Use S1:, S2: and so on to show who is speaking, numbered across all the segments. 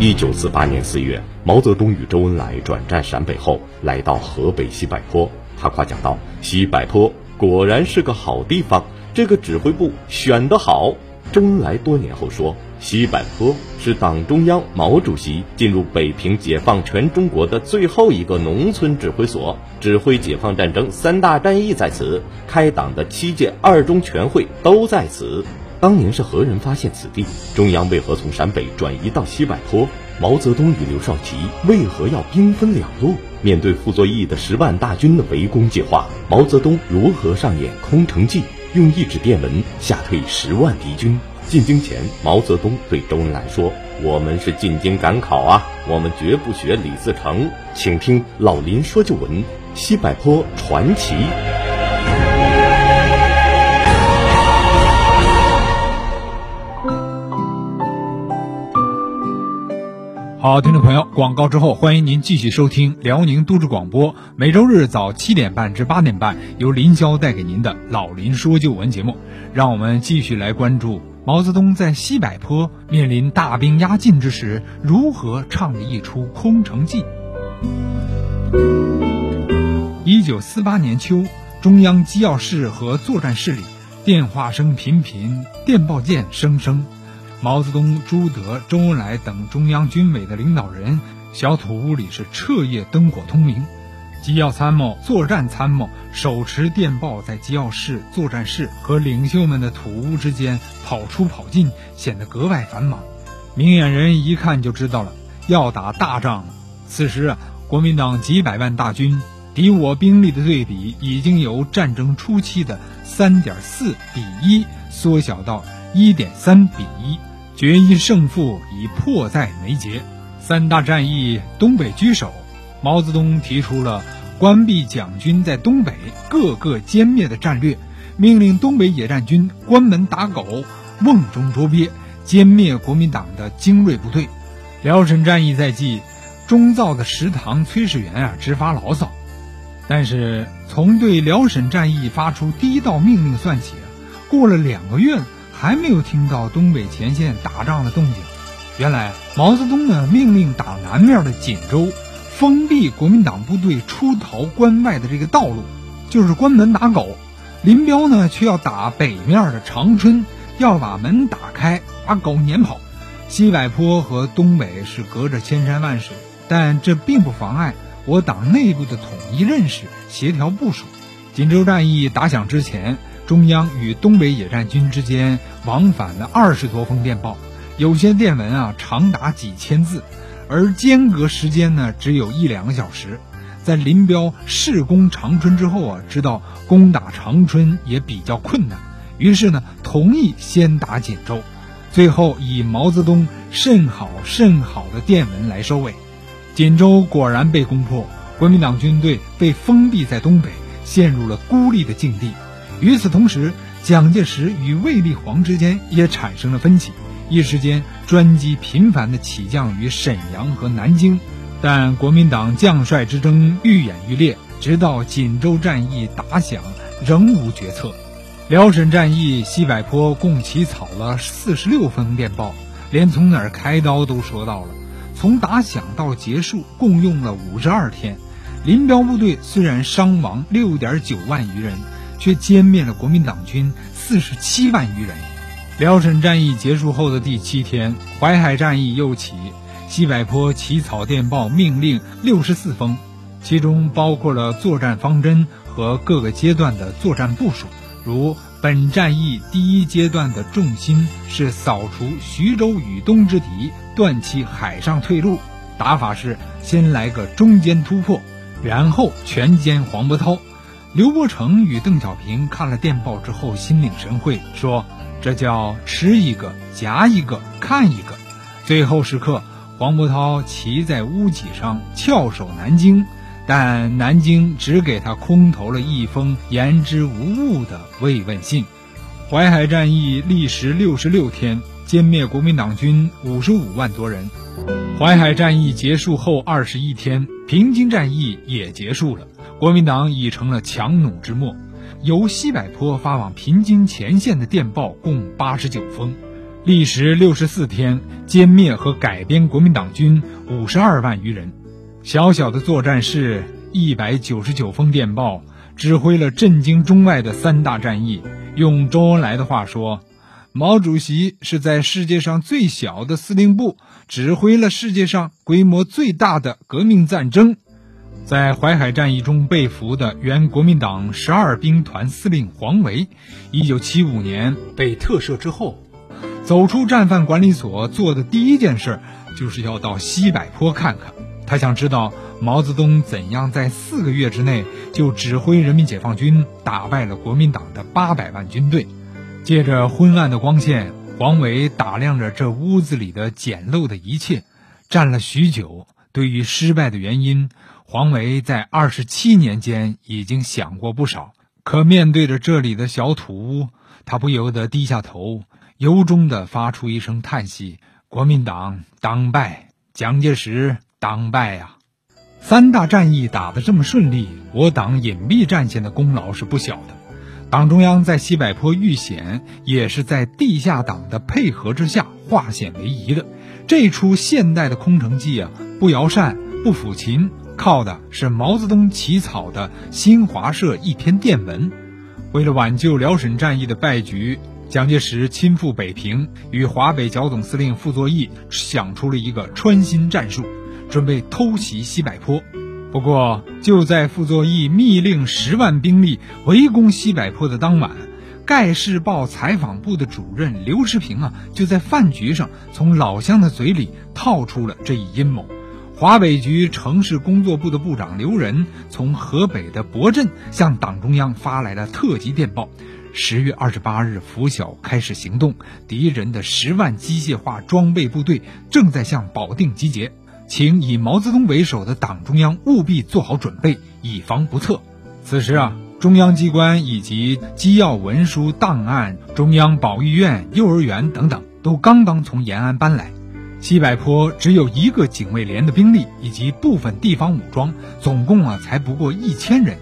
S1: 一九四八年四月，毛泽东与周恩来转战陕北后，来到河北西柏坡。他夸奖道：“西柏坡果然是个好地方，这个指挥部选得好。”周恩来多年后说：“西柏坡是党中央毛主席进入北平解放全中国的最后一个农村指挥所，指挥解放战争三大战役在此，开党的七届二中全会都在此。”当年是何人发现此地？中央为何从陕北转移到西柏坡？毛泽东与刘少奇为何要兵分两路？面对傅作义的十万大军的围攻计划，毛泽东如何上演空城计，用一纸电文吓退十万敌军？进京前，毛泽东对周恩来说：“我们是进京赶考啊，我们绝不学李自成。”请听老林说旧闻：西柏坡传奇。
S2: 好，听众朋友，广告之后，欢迎您继续收听辽宁都市广播，每周日早七点半至八点半，由林霄带给您的老林说旧闻节目。让我们继续来关注毛泽东在西柏坡面临大兵压境之时，如何唱了一出空城计。一九四八年秋，中央机要室和作战室里，电话声频频，电报键声声。毛泽东、朱德、周恩来等中央军委的领导人，小土屋里是彻夜灯火通明。机要参谋、作战参谋手持电报，在机要室、作战室和领袖们的土屋之间跑出跑进，显得格外繁忙。明眼人一看就知道了，要打大仗了。此时啊，国民党几百万大军，敌我兵力的对比已经由战争初期的三点四比一缩小到一点三比一。决一胜负已迫在眉睫，三大战役东北居首。毛泽东提出了关闭蒋军在东北各个歼灭的战略，命令东北野战军关门打狗、瓮中捉鳖，歼灭国民党的精锐部队。辽沈战役在即，中造的食堂炊事员啊直发牢骚。但是从对辽沈战役发出第一道命令算起，过了两个月。还没有听到东北前线打仗的动静。原来毛泽东呢命令打南面的锦州，封闭国民党部队出逃关外的这个道路，就是关门打狗。林彪呢却要打北面的长春，要把门打开，把狗撵跑。西柏坡和东北是隔着千山万水，但这并不妨碍我党内部的统一认识、协调部署。锦州战役打响之前。中央与东北野战军之间往返了二十多封电报，有些电文啊长达几千字，而间隔时间呢只有一两个小时。在林彪试攻长春之后啊，知道攻打长春也比较困难，于是呢同意先打锦州，最后以毛泽东甚好甚好的电文来收尾。锦州果然被攻破，国民党军队被封闭在东北，陷入了孤立的境地。与此同时，蒋介石与卫立煌之间也产生了分歧，一时间专机频繁地起降于沈阳和南京。但国民党将帅之争愈演愈烈，直到锦州战役打响，仍无决策。辽沈战役，西柏坡共起草了四十六封电报，连从哪儿开刀都说到了。从打响到结束，共用了五十二天。林彪部队虽然伤亡六点九万余人。却歼灭了国民党军四十七万余人。辽沈战役结束后的第七天，淮海战役又起。西柏坡起草电报命令六十四封，其中包括了作战方针和各个阶段的作战部署。如本战役第一阶段的重心是扫除徐州以东之敌，断其海上退路。打法是先来个中间突破，然后全歼黄伯韬。刘伯承与邓小平看了电报之后，心领神会，说：“这叫吃一个夹一个看一个。”最后时刻，黄伯韬骑在屋脊上翘首南京，但南京只给他空投了一封言之无物的慰问信。淮海战役历时六十六天，歼灭国民党军五十五万多人。淮海战役结束后二十一天，平津战役也结束了。国民党已成了强弩之末，由西柏坡发往平津前线的电报共八十九封。历时六十四天，歼灭和改编国民党军五十二万余人。小小的作战室，一百九十九封电报，指挥了震惊中外的三大战役。用周恩来的话说，毛主席是在世界上最小的司令部，指挥了世界上规模最大的革命战争。在淮海战役中被俘的原国民党十二兵团司令黄维，一九七五年被特赦之后。走出战犯管理所做的第一件事，就是要到西柏坡看看。他想知道毛泽东怎样在四个月之内就指挥人民解放军打败了国民党的八百万军队。借着昏暗的光线，黄维打量着这屋子里的简陋的一切，站了许久。对于失败的原因，黄维在二十七年间已经想过不少。可面对着这里的小土屋，他不由得低下头。由衷地发出一声叹息：“国民党当败，蒋介石当败呀！三大战役打得这么顺利，我党隐蔽战线的功劳是不小的。党中央在西柏坡遇险，也是在地下党的配合之下化险为夷的。这出现代的空城计啊，不摇扇，不抚琴，靠的是毛泽东起草的新华社一篇电文。为了挽救辽沈战役的败局。”蒋介石亲赴北平，与华北剿总司令傅作义想出了一个穿心战术，准备偷袭西柏坡。不过，就在傅作义密令十万兵力围攻西柏坡的当晚，《盖世报》采访部的主任刘世平啊，就在饭局上从老乡的嘴里套出了这一阴谋。华北局城市工作部的部长刘仁从河北的博镇向党中央发来了特急电报。十月二十八日拂晓开始行动，敌人的十万机械化装备部队正在向保定集结，请以毛泽东为首的党中央务必做好准备，以防不测。此时啊，中央机关以及机要文书档案、中央保育院、幼儿园等等都刚刚从延安搬来，西柏坡只有一个警卫连的兵力以及部分地方武装，总共啊才不过一千人。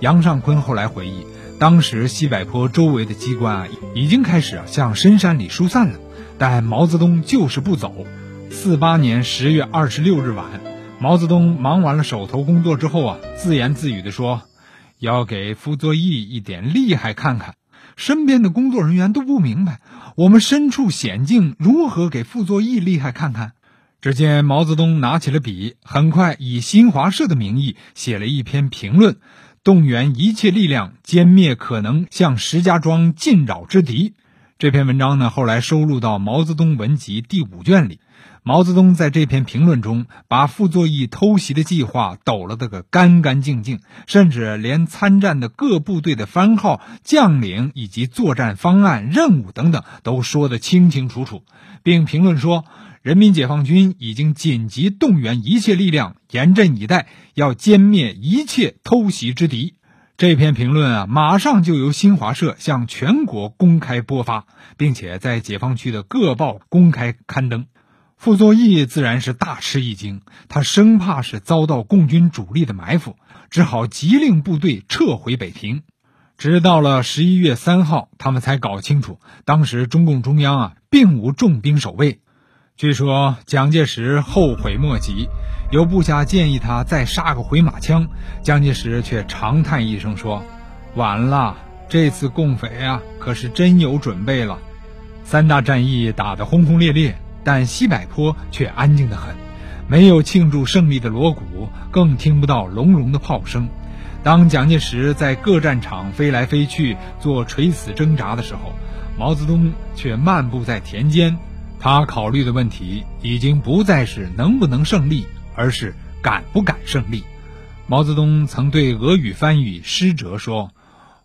S2: 杨尚昆后来回忆。当时西柏坡周围的机关啊，已经开始啊向深山里疏散了，但毛泽东就是不走。四八年十月二十六日晚，毛泽东忙完了手头工作之后啊，自言自语地说：“要给傅作义一点厉害看看。”身边的工作人员都不明白，我们身处险境，如何给傅作义厉害看看？只见毛泽东拿起了笔，很快以新华社的名义写了一篇评论。动员一切力量歼灭可能向石家庄进扰之敌。这篇文章呢，后来收录到《毛泽东文集》第五卷里。毛泽东在这篇评论中，把傅作义偷袭的计划抖了个干干净净，甚至连参战的各部队的番号、将领以及作战方案、任务等等都说得清清楚楚，并评论说。人民解放军已经紧急动员一切力量，严阵以待，要歼灭一切偷袭之敌。这篇评论啊，马上就由新华社向全国公开播发，并且在解放区的各报公开刊登。傅作义自然是大吃一惊，他生怕是遭到共军主力的埋伏，只好急令部队撤回北平。直到了十一月三号，他们才搞清楚，当时中共中央啊，并无重兵守卫。据说蒋介石后悔莫及，有部下建议他再杀个回马枪，蒋介石却长叹一声说：“晚了，这次共匪啊，可是真有准备了。”三大战役打得轰轰烈烈，但西柏坡却安静得很，没有庆祝胜利的锣鼓，更听不到隆隆的炮声。当蒋介石在各战场飞来飞去做垂死挣扎的时候，毛泽东却漫步在田间。他考虑的问题已经不再是能不能胜利，而是敢不敢胜利。毛泽东曾对俄语翻译施哲说：“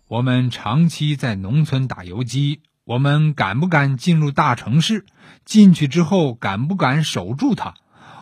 S2: 我们长期在农村打游击，我们敢不敢进入大城市？进去之后敢不敢守住它？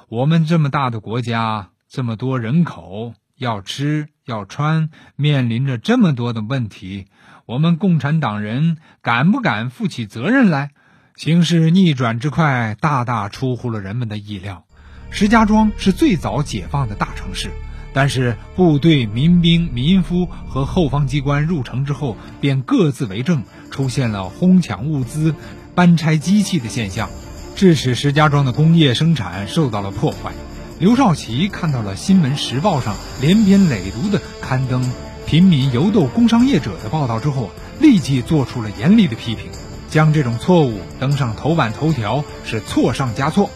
S2: 我们这么大的国家，这么多人口，要吃要穿，面临着这么多的问题，我们共产党人敢不敢负起责任来？”形势逆转之快，大大出乎了人们的意料。石家庄是最早解放的大城市，但是部队、民兵、民夫和后方机关入城之后，便各自为政，出现了哄抢物资、搬拆机器的现象，致使石家庄的工业生产受到了破坏。刘少奇看到了《新闻时报》上连篇累牍的刊登平民游斗工商业者的报道之后，立即做出了严厉的批评，将这种错误登上头版头条是错上加错。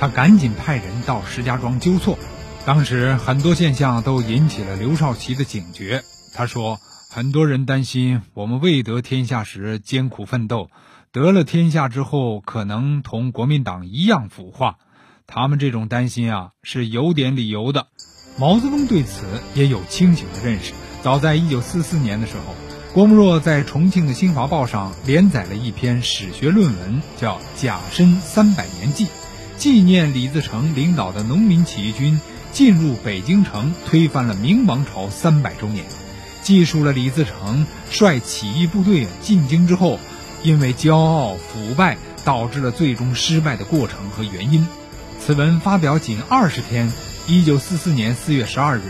S2: 他赶紧派人到石家庄纠错。当时很多现象都引起了刘少奇的警觉。他说：“很多人担心我们未得天下时艰苦奋斗，得了天下之后可能同国民党一样腐化。他们这种担心啊是有点理由的。”毛泽东对此也有清醒的认识。早在1944年的时候，郭沫若在重庆的《新华报》上连载了一篇史学论文，叫《甲申三百年记》，纪念李自成领导的农民起义军。进入北京城，推翻了明王朝三百周年，记述了李自成率起义部队进京之后，因为骄傲腐败导致了最终失败的过程和原因。此文发表仅二十天，一九四四年四月十二日，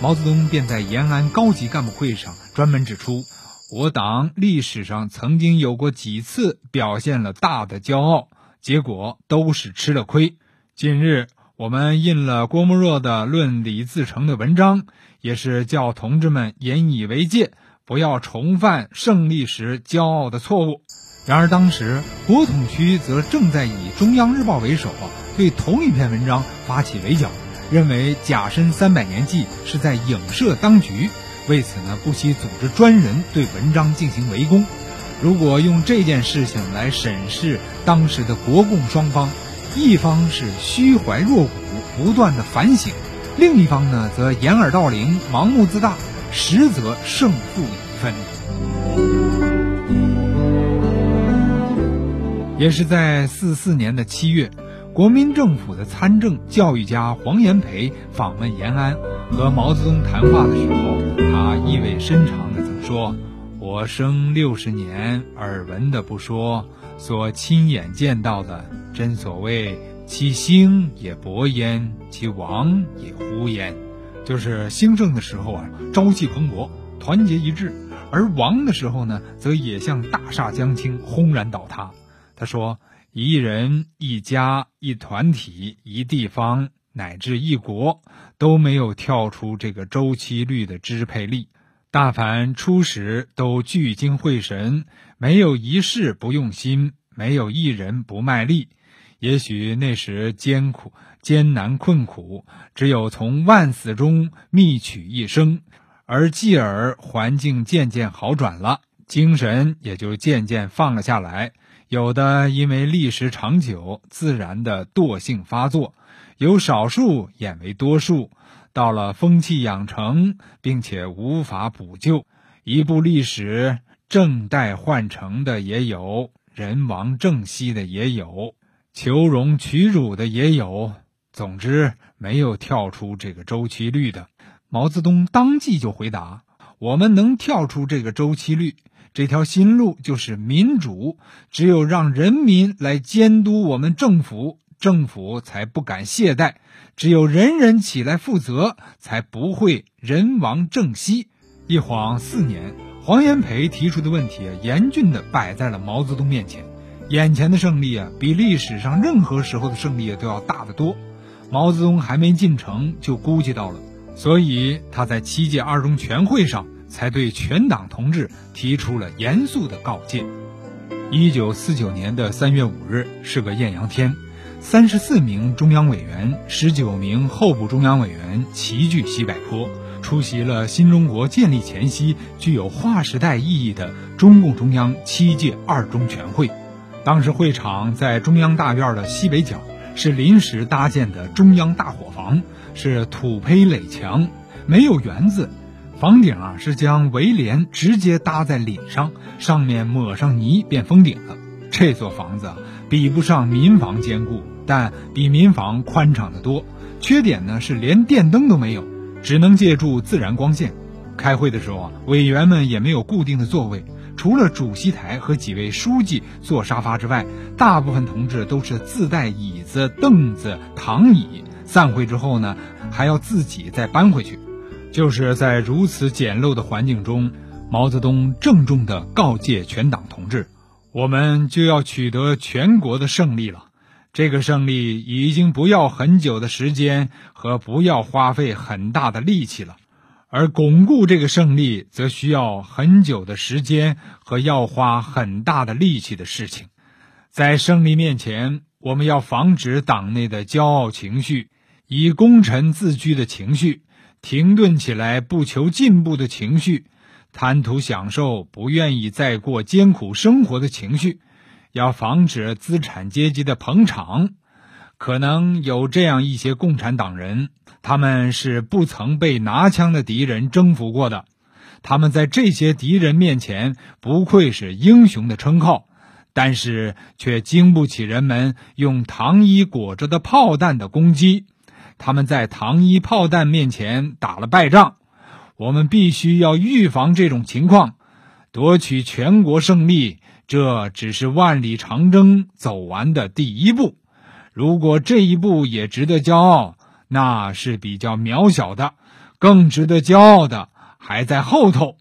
S2: 毛泽东便在延安高级干部会上专门指出，我党历史上曾经有过几次表现了大的骄傲，结果都是吃了亏。近日。我们印了郭沫若的《论李自成》的文章，也是叫同志们引以为戒，不要重犯胜利时骄傲的错误。然而，当时国统区则正在以《中央日报》为首，对同一篇文章发起围剿，认为《甲申三百年祭》是在影射当局，为此呢，不惜组织专人对文章进行围攻。如果用这件事情来审视当时的国共双方。一方是虚怀若谷，不断的反省；另一方呢，则掩耳盗铃，盲目自大，实则胜负已分。也是在四四年的七月，国民政府的参政教育家黄炎培访问延安，和毛泽东谈话的时候，他意味深长的曾说：“我生六十年，耳闻的不说。”所亲眼见到的，真所谓其兴也勃焉，其亡也忽焉。就是兴盛的时候啊，朝气蓬勃，团结一致；而亡的时候呢，则也像大厦将倾，轰然倒塌。他说：“一人、一家、一团体、一地方，乃至一国，都没有跳出这个周期率的支配力。大凡初始都聚精会神。”没有一事不用心，没有一人不卖力。也许那时艰苦、艰难、困苦，只有从万死中觅取一生，而继而环境渐渐好转了，精神也就渐渐放了下来。有的因为历时长久，自然的惰性发作；有少数演为多数，到了风气养成，并且无法补救。一部历史。正代换成的也有，人亡正息的也有，求荣取辱的也有。总之，没有跳出这个周期率的。毛泽东当即就回答：“我们能跳出这个周期率，这条新路就是民主。只有让人民来监督我们政府，政府才不敢懈怠；只有人人起来负责，才不会人亡政息。”一晃四年。黄炎培提出的问题啊，严峻地摆在了毛泽东面前。眼前的胜利啊，比历史上任何时候的胜利都要大得多。毛泽东还没进城就估计到了，所以他在七届二中全会上才对全党同志提出了严肃的告诫。一九四九年的三月五日是个艳阳天，三十四名中央委员、十九名候补中央委员齐聚西柏坡。出席了新中国建立前夕具有划时代意义的中共中央七届二中全会。当时会场在中央大院的西北角，是临时搭建的中央大伙房，是土坯垒墙，没有园子。房顶啊是将围帘直接搭在顶上，上面抹上泥便封顶了。这座房子比不上民房坚固，但比民房宽敞得多。缺点呢是连电灯都没有。只能借助自然光线。开会的时候啊，委员们也没有固定的座位，除了主席台和几位书记坐沙发之外，大部分同志都是自带椅子、凳子、躺椅。散会之后呢，还要自己再搬回去。就是在如此简陋的环境中，毛泽东郑重地告诫全党同志：我们就要取得全国的胜利了。这个胜利已经不要很久的时间和不要花费很大的力气了，而巩固这个胜利则需要很久的时间和要花很大的力气的事情。在胜利面前，我们要防止党内的骄傲情绪、以功臣自居的情绪、停顿起来不求进步的情绪、贪图享受不愿意再过艰苦生活的情绪。要防止资产阶级的捧场，可能有这样一些共产党人，他们是不曾被拿枪的敌人征服过的，他们在这些敌人面前不愧是英雄的称号，但是却经不起人们用糖衣裹着的炮弹的攻击，他们在糖衣炮弹面前打了败仗，我们必须要预防这种情况，夺取全国胜利。这只是万里长征走完的第一步，如果这一步也值得骄傲，那是比较渺小的。更值得骄傲的还在后头。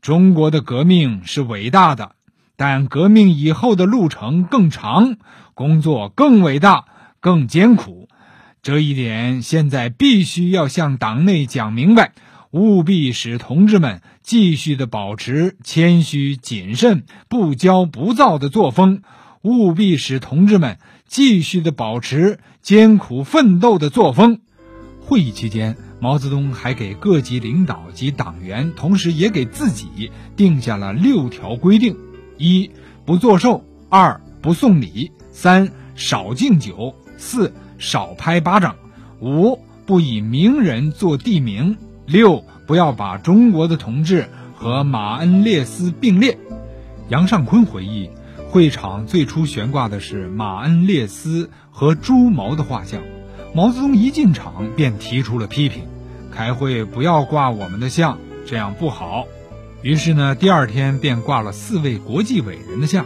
S2: 中国的革命是伟大的，但革命以后的路程更长，工作更伟大、更艰苦。这一点现在必须要向党内讲明白。务必使同志们继续的保持谦虚谨慎、不骄不躁的作风；务必使同志们继续的保持艰苦奋斗的作风。会议期间，毛泽东还给各级领导及党员，同时也给自己定下了六条规定：一、不作寿；二、不送礼；三、少敬酒；四、少拍巴掌；五、不以名人做地名。六不要把中国的同志和马恩列斯并列。杨尚昆回忆，会场最初悬挂的是马恩列斯和朱毛的画像。毛泽东一进场便提出了批评：开会不要挂我们的像，这样不好。于是呢，第二天便挂了四位国际伟人的像。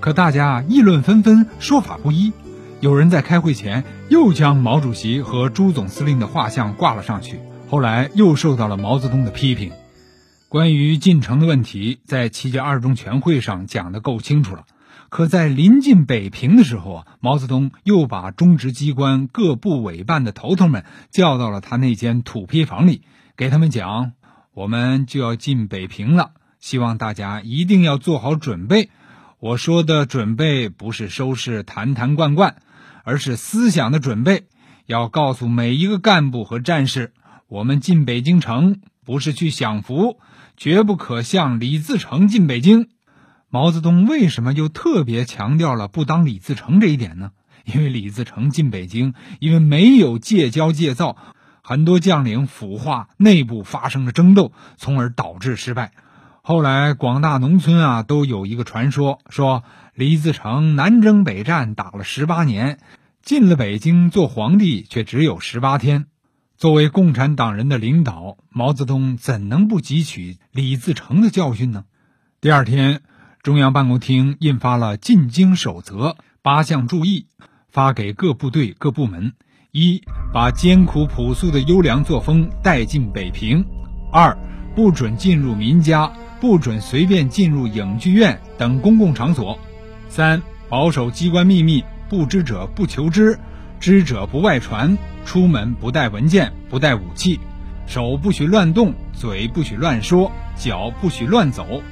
S2: 可大家议论纷纷，说法不一。有人在开会前又将毛主席和朱总司令的画像挂了上去。后来又受到了毛泽东的批评。关于进城的问题，在七届二中全会上讲得够清楚了。可在临近北平的时候啊，毛泽东又把中直机关各部委办的头头们叫到了他那间土坯房里，给他们讲：“我们就要进北平了，希望大家一定要做好准备。我说的准备不是收拾坛坛罐罐，而是思想的准备，要告诉每一个干部和战士。”我们进北京城不是去享福，绝不可像李自成进北京。毛泽东为什么又特别强调了不当李自成这一点呢？因为李自成进北京，因为没有戒骄戒躁，很多将领腐化，内部发生了争斗，从而导致失败。后来广大农村啊都有一个传说，说李自成南征北战打了十八年，进了北京做皇帝却只有十八天。作为共产党人的领导，毛泽东怎能不汲取李自成的教训呢？第二天，中央办公厅印发了进京守则八项注意，发给各部队各部门：一、把艰苦朴素的优良作风带进北平；二、不准进入民家，不准随便进入影剧院等公共场所；三、保守机关秘密，不知者不求知。知者不外传，出门不带文件，不带武器，手不许乱动，嘴不许乱说，脚不许乱走。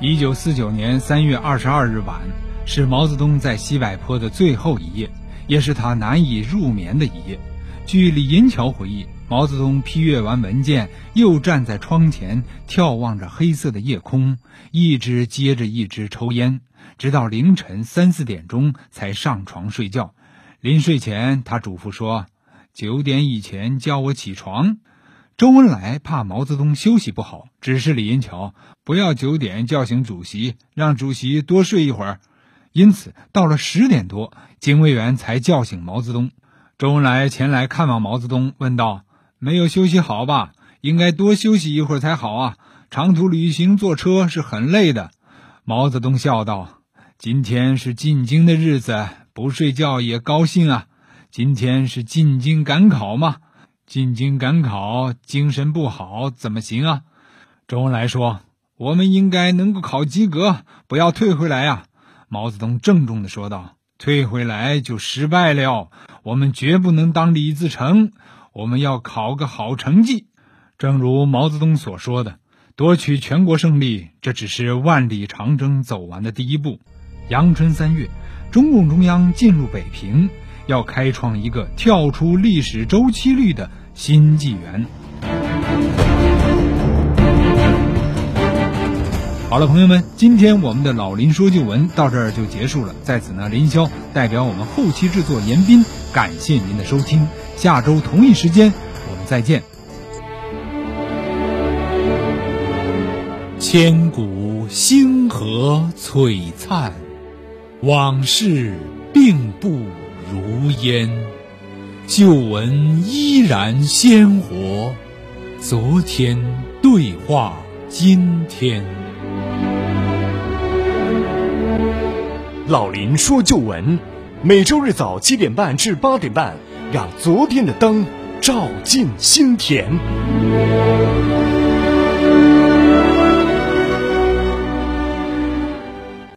S2: 一九四九年三月二十二日晚，是毛泽东在西柏坡的最后一夜，也是他难以入眠的一夜。据李银桥回忆，毛泽东批阅完文件，又站在窗前眺望着黑色的夜空，一支接着一支抽烟，直到凌晨三四点钟才上床睡觉。临睡前，他嘱咐说：“九点以前叫我起床。”周恩来怕毛泽东休息不好，指示李银桥不要九点叫醒主席，让主席多睡一会儿。因此，到了十点多，警卫员才叫醒毛泽东。周恩来前来看望毛泽东，问道：“没有休息好吧？应该多休息一会儿才好啊！长途旅行坐车是很累的。”毛泽东笑道：“今天是进京的日子。”不睡觉也高兴啊！今天是进京赶考嘛，进京赶考，精神不好怎么行啊？周恩来说：“我们应该能够考及格，不要退回来呀。毛泽东郑重地说道：“退回来就失败了，我们绝不能当李自成，我们要考个好成绩。”正如毛泽东所说的，夺取全国胜利，这只是万里长征走完的第一步。阳春三月，中共中央进入北平，要开创一个跳出历史周期率的新纪元。好了，朋友们，今天我们的老林说旧闻到这儿就结束了。在此呢，林霄代表我们后期制作严斌，感谢您的收听。下周同一时间，我们再见。
S3: 千古星河璀璨，往事并不如烟。旧闻依然鲜活，昨天对话今天。
S4: 老林说旧闻，每周日早七点半至八点半，让昨天的灯照进心田。